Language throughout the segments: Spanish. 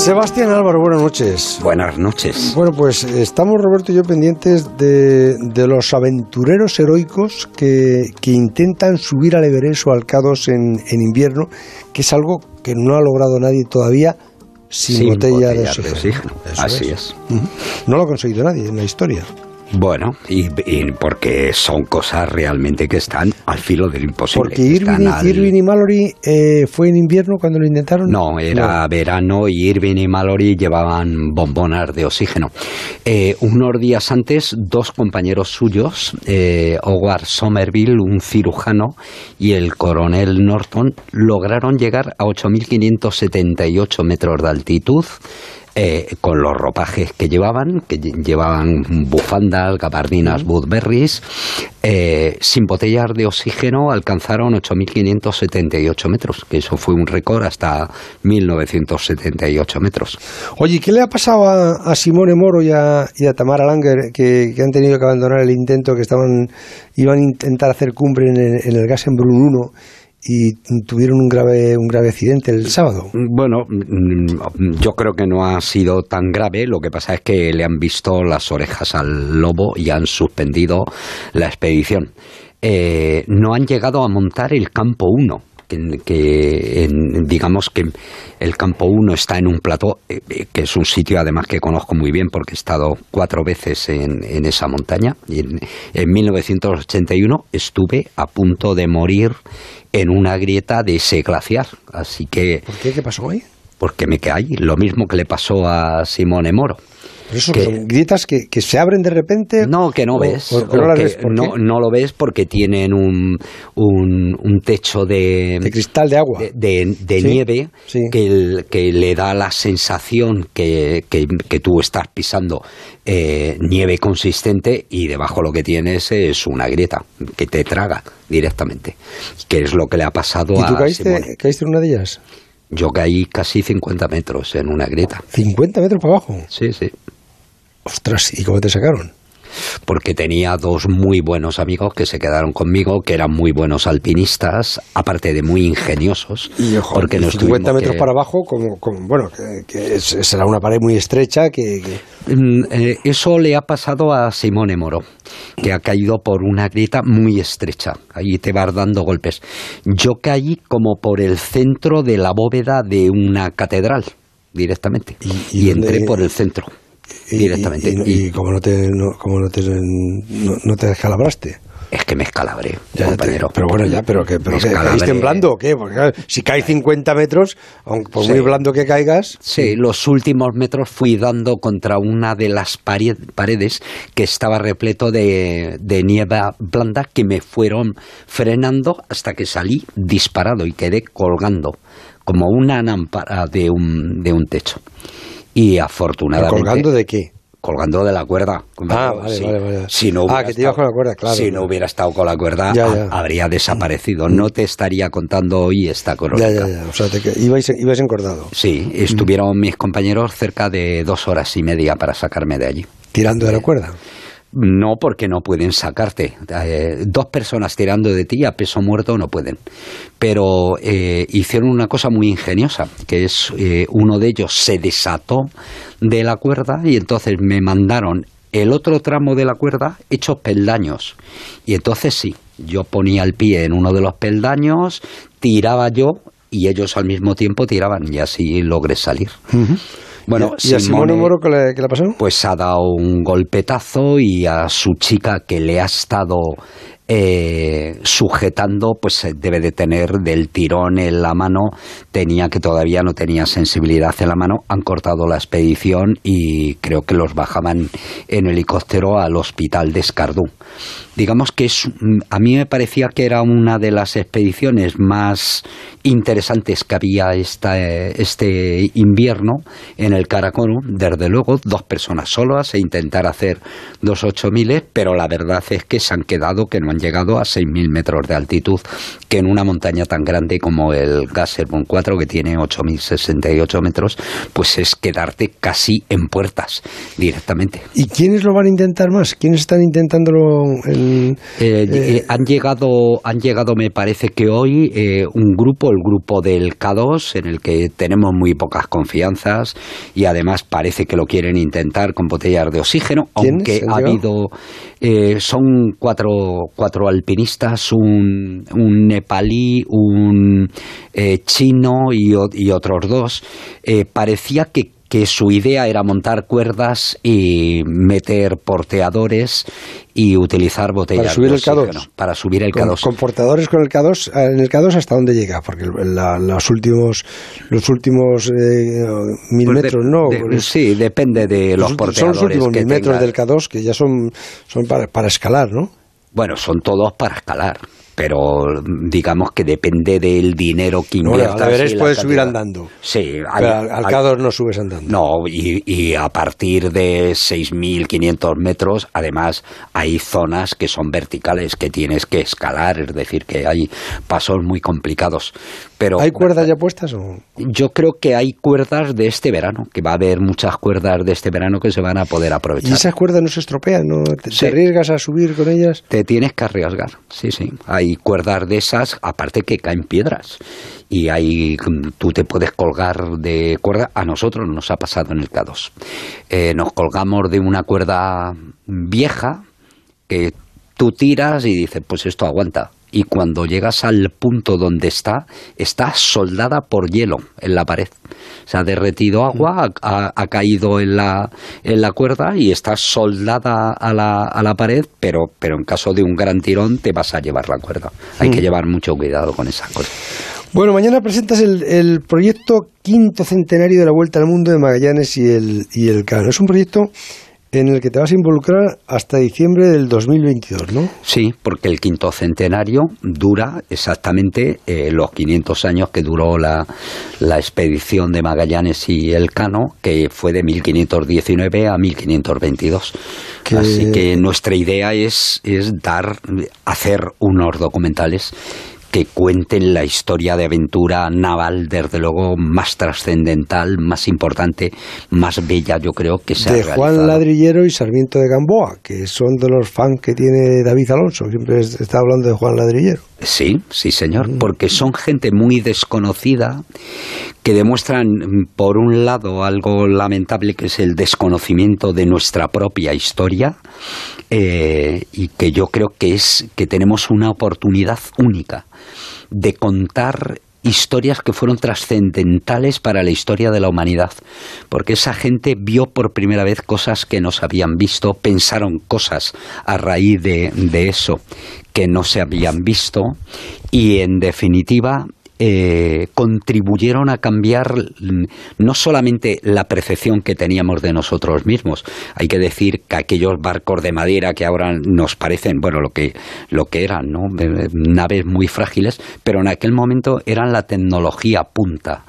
Sebastián Álvaro, buenas noches. Buenas noches. Bueno, pues estamos Roberto y yo pendientes de, de los aventureros heroicos que, que, intentan subir al Everest o al K2 en, en, invierno, que es algo que no ha logrado nadie todavía sin, sin botella, botella, de oxígeno. Así es. No lo ha conseguido nadie en la historia. Bueno, y, y porque son cosas realmente que están al filo del imposible. Porque al- Irving y Mallory eh, fue en invierno cuando lo intentaron. No, era verano y Irving y Mallory llevaban bombonas de oxígeno. Eh, unos días antes, dos compañeros suyos, eh, Howard Somerville, un cirujano, y el coronel Norton, lograron llegar a 8.578 metros de altitud. Eh, con los ropajes que llevaban, que lle- llevaban bufandas, gabardinas, Woodberries, eh, sin botellas de oxígeno alcanzaron 8.578 metros, que eso fue un récord hasta 1978 metros. Oye, ¿y ¿qué le ha pasado a, a Simone Moro y a, y a Tamara Langer que, que han tenido que abandonar el intento que estaban iban a intentar hacer cumbre en el, en el Gassenbrunn 1 y tuvieron un grave un grave accidente el sábado? Bueno, mm, yo creo que no ha sido tan grave, lo que pasa es que le han visto las orejas al lobo y han suspendido la expedición. Eh, no han llegado a montar el campo 1. Que, que en- digamos que el campo 1 está en un plató, eh, eh, que es un sitio además que conozco muy bien porque he estado cuatro veces en, en esa montaña. Y en, en 1981 estuve a punto de morir en una grieta de ese glaciar. Así que ¿Por qué? ¿Qué pasó ahí? porque me caí, lo mismo que le pasó a Simone Moro. Pero eso Que- son grietas que, que se abren de repente. No, que no o- ves. o no o las que ves, ¿por no, qué? no lo ves porque tienen un, un, un techo de, De cristal de agua. de, de- de Sí, nieve sí. Que, el- que le da la sensación que, tú estás pisando eh, nieve consistente y debajo lo que tienes es una grieta que te traga directamente. Que es lo que le ha pasado ¿Y tú a caíste, Simone. caíste en una de ellas? Yo caí casi 50 metros en una grieta. 50 metros para abajo. Sí, sí. Ostras, ¿y cómo te sacaron? porque tenía dos muy buenos amigos que se quedaron conmigo, que eran muy buenos alpinistas, aparte de muy ingeniosos. Y ojo, porque nos 50 tuvimos metros que- para abajo, como, como- bueno, que, será una pared muy estrecha que, que- Mm, eh, Eso le ha pasado a Simone Moro, que ha caído por una grieta muy estrecha. Ahí te vas dando golpes. Yo caí como por el centro de la bóveda de una catedral, directamente. ¿Y- Y, y entré por el centro, y- directamente. Y, y- Y y como no te, no, como no te, no, no te descalabraste. es que me escalabré, Ya, te- compañero. pero bueno, ya, pero que, pero caís temblando o qué? Porque si caes 50 metros, aunque por Sí. muy blando que caigas, Sí, los últimos metros fui dando contra una de las pare- paredes que estaba repleto de, de nieve blanda que me fueron frenando hasta que salí disparado y quedé colgando como una lámpara de un, de un techo. Y afortunadamente... ¿colgando de qué? colgando de la cuerda. Ah, vale, Sí. vale, vale. Si no Ah, hubiera que te ibas con la cuerda, claro, Si no hubiera estado con la cuerda, Ya, ya. habría desaparecido. No te estaría contando hoy esta Ya, crónica. ya, ya. O sea, te, ibais, ibais encordado, Sí, estuvieron mis compañeros cerca de dos horas y media para sacarme de allí. tirando de la cuerda. No porque no pueden sacarte. Eh, dos personas tirando de ti a peso muerto no pueden. Pero eh, hicieron una cosa muy ingeniosa, que es eh, uno de ellos se desató de la cuerda y entonces me mandaron el otro tramo de la cuerda hechos peldaños. Y entonces sí, yo ponía el pie en uno de los peldaños, tiraba yo y ellos al mismo tiempo tiraban y así logré salir. Bueno, ¿Y, a Simone Moro qué le, qué le pasó? pues ha dado un golpetazo y a su chica que le ha estado eh, sujetando, pues eh, debe de tener del tirón en la mano, tenía que todavía no tenía sensibilidad en la mano, han cortado la expedición y creo que los bajaban en helicóptero al hospital de Escardú. Digamos que es, a mí me parecía que era una de las expediciones más interesantes que había eh, este invierno en el Caracono, desde luego dos personas solas e intentar hacer dos ocho miles, pero la verdad es que se han quedado que no han llegado a 6.000 metros de altitud, que en una montaña tan grande como el Gasserbon 4, que tiene 8.068 metros, pues es quedarte casi en puertas directamente. ¿Y quiénes lo van a intentar más? ¿Quiénes están intentándolo? Eh, eh, han llegado, han llegado, me parece que hoy, eh, un grupo, el grupo del K2, en el que tenemos muy pocas confianzas y además parece que lo quieren intentar con botellas de oxígeno, aunque ha habido, son cuatro, cuatro alpinistas, un, un nepalí, un chino y, y otros dos. parecía que que su idea era montar cuerdas y meter porteadores y utilizar botellas para subir el K2 para subir el K2 con, portadores con el K2 en el K2 hasta dónde llega porque los últimos los últimos eh, mil pues metros no sí depende de los, porteadores son los últimos mil metros del K2 que ya son son para, para escalar no bueno son todos para escalar pero digamos que depende del dinero que inviertas. No, Everest puedes subir andando. Sí. Al, al, no subes andando. No, y, y a partir de 6.500 metros, además, hay zonas que son verticales, que tienes que escalar, es decir, que hay pasos muy complicados. Pero, ¿Hay cuerdas ya puestas o...? Yo creo que hay cuerdas de este verano, que va a haber muchas cuerdas de este verano que se van a poder aprovechar. ¿Y esas cuerdas no se estropean? ¿no? ¿Te, arriesgas a subir con ellas? Te tienes que arriesgar, sí, sí. Hay cuerdas de esas, aparte que caen piedras. Y ahí tú te puedes colgar de cuerda. A nosotros nos ha pasado en el K2. Eh, nos colgamos de una cuerda vieja que tú tiras y dices, pues esto aguanta y cuando llegas al punto donde está, está soldada por hielo en la pared. Se ha derretido agua, ha, caído en la, en la cuerda y está soldada a la, a la pared, pero, pero en caso de un gran tirón te vas a llevar la cuerda. Hay que mm. llevar mucho cuidado con esas cosas. Bueno, mañana presentas el, el, proyecto quinto centenario de la Vuelta al Mundo de Magallanes y el, y el Cano. Es un proyecto en el que te vas a involucrar hasta diciembre del 2022, ¿no? Sí, porque el quinto centenario dura exactamente eh, los 500 años que duró la, la expedición de Magallanes y Elcano, que fue de 1519 a 1522. Así que nuestra idea es, es dar, hacer unos documentales que cuenten la historia de aventura naval, desde luego, más trascendental, más importante, más bella, yo creo que se De Juan Ladrillero y Sarmiento de Gamboa, que son de los fans que tiene David Alonso, siempre está hablando de Juan Ladrillero. Sí, sí, señor, mm. porque son gente muy desconocida que demuestran, por un lado, algo lamentable que es el desconocimiento de nuestra propia historia eh, y que yo creo que es que tenemos una oportunidad única de contar historias que fueron trascendentales para la historia de la humanidad, porque esa gente vio por primera vez cosas que no se habían visto, pensaron cosas a raíz de, de eso que no se habían visto y en definitiva eh, contribuyeron a cambiar no solamente la percepción que teníamos de nosotros mismos. Hay que decir que aquellos barcos de madera que ahora nos parecen, bueno, lo que, lo que eran, ¿no? naves muy frágiles, pero en aquel momento eran la tecnología punta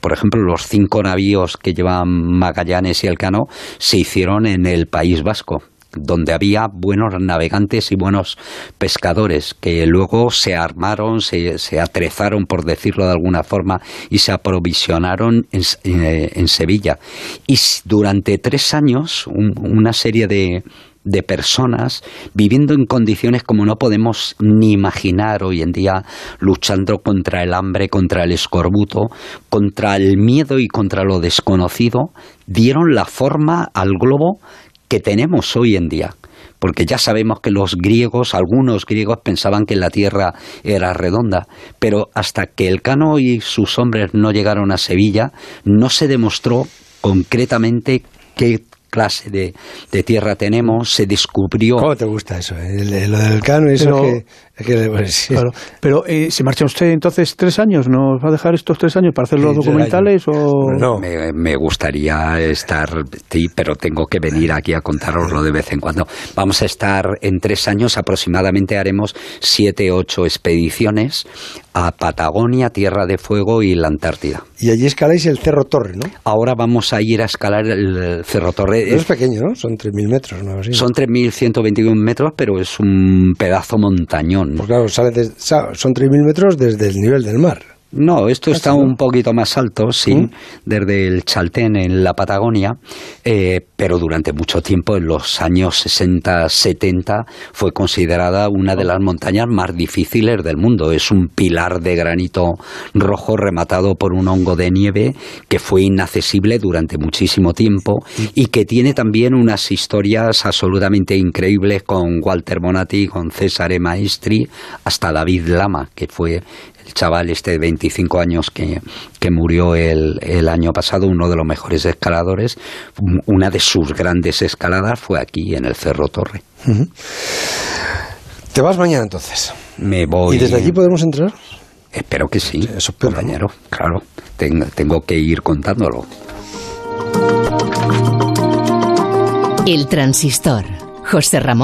por ejemplo, los cinco navíos que llevan Magallanes y Elcano se hicieron en el País Vasco donde había buenos navegantes y buenos pescadores que luego se armaron, se, se atrezaron, por decirlo de alguna forma, y se aprovisionaron en, eh, Sevilla. Y durante tres años, una serie de, de personas viviendo en condiciones como no podemos ni imaginar hoy en día, luchando contra el hambre, contra el escorbuto, contra el miedo y contra lo desconocido, dieron la forma al globo que tenemos hoy en día. Porque ya sabemos que los griegos, algunos griegos pensaban que la Tierra era redonda, pero hasta que el Cano y sus hombres no llegaron a Sevilla, no se demostró concretamente qué clase de, tierra tenemos, se descubrió... ¿Cómo te gusta eso? Eh? lo del Cano, eso que claro. Pero eh, se marcha usted entonces tres años, ¿nos va a dejar estos tres años para hacer los documentales o no? Me, gustaría estar, sí, pero tengo que venir aquí a contároslo de vez en cuando. Vamos a estar en tres años aproximadamente haremos siete ocho expediciones a Patagonia, Tierra de Fuego y la Antártida. Y allí escaláis el Cerro Torre, ¿no? Ahora vamos a ir a escalar el Cerro Torre. es pequeño, ¿no? Son 3.000 metros, ¿no? Así. Son 3.121 metros, pero es un pedazo montañón. Pues claro, sale son 3.000 metros desde el nivel del mar. No, esto está un poquito más alto, sí, ¿Mm? desde el Chaltén en la Patagonia, eh, pero durante mucho tiempo, en los años 60-70, fue considerada una de las montañas más difíciles del mundo. Es un pilar de granito rojo rematado por un hongo de nieve que fue inaccesible durante muchísimo tiempo y que tiene también unas historias absolutamente increíbles con Walter Bonatti, con César Maestri, hasta David Lama, que fue chaval este de 25 años que, murió el, el, año pasado, uno de los mejores escaladores, una de sus grandes escaladas fue aquí en el Cerro Torre. ¿Te vas mañana entonces? Me voy. ¿Y desde aquí podemos entrar? Espero que sí, eso compañero. Claro, tengo, tengo que ir contándolo. El transistor. José Ramón.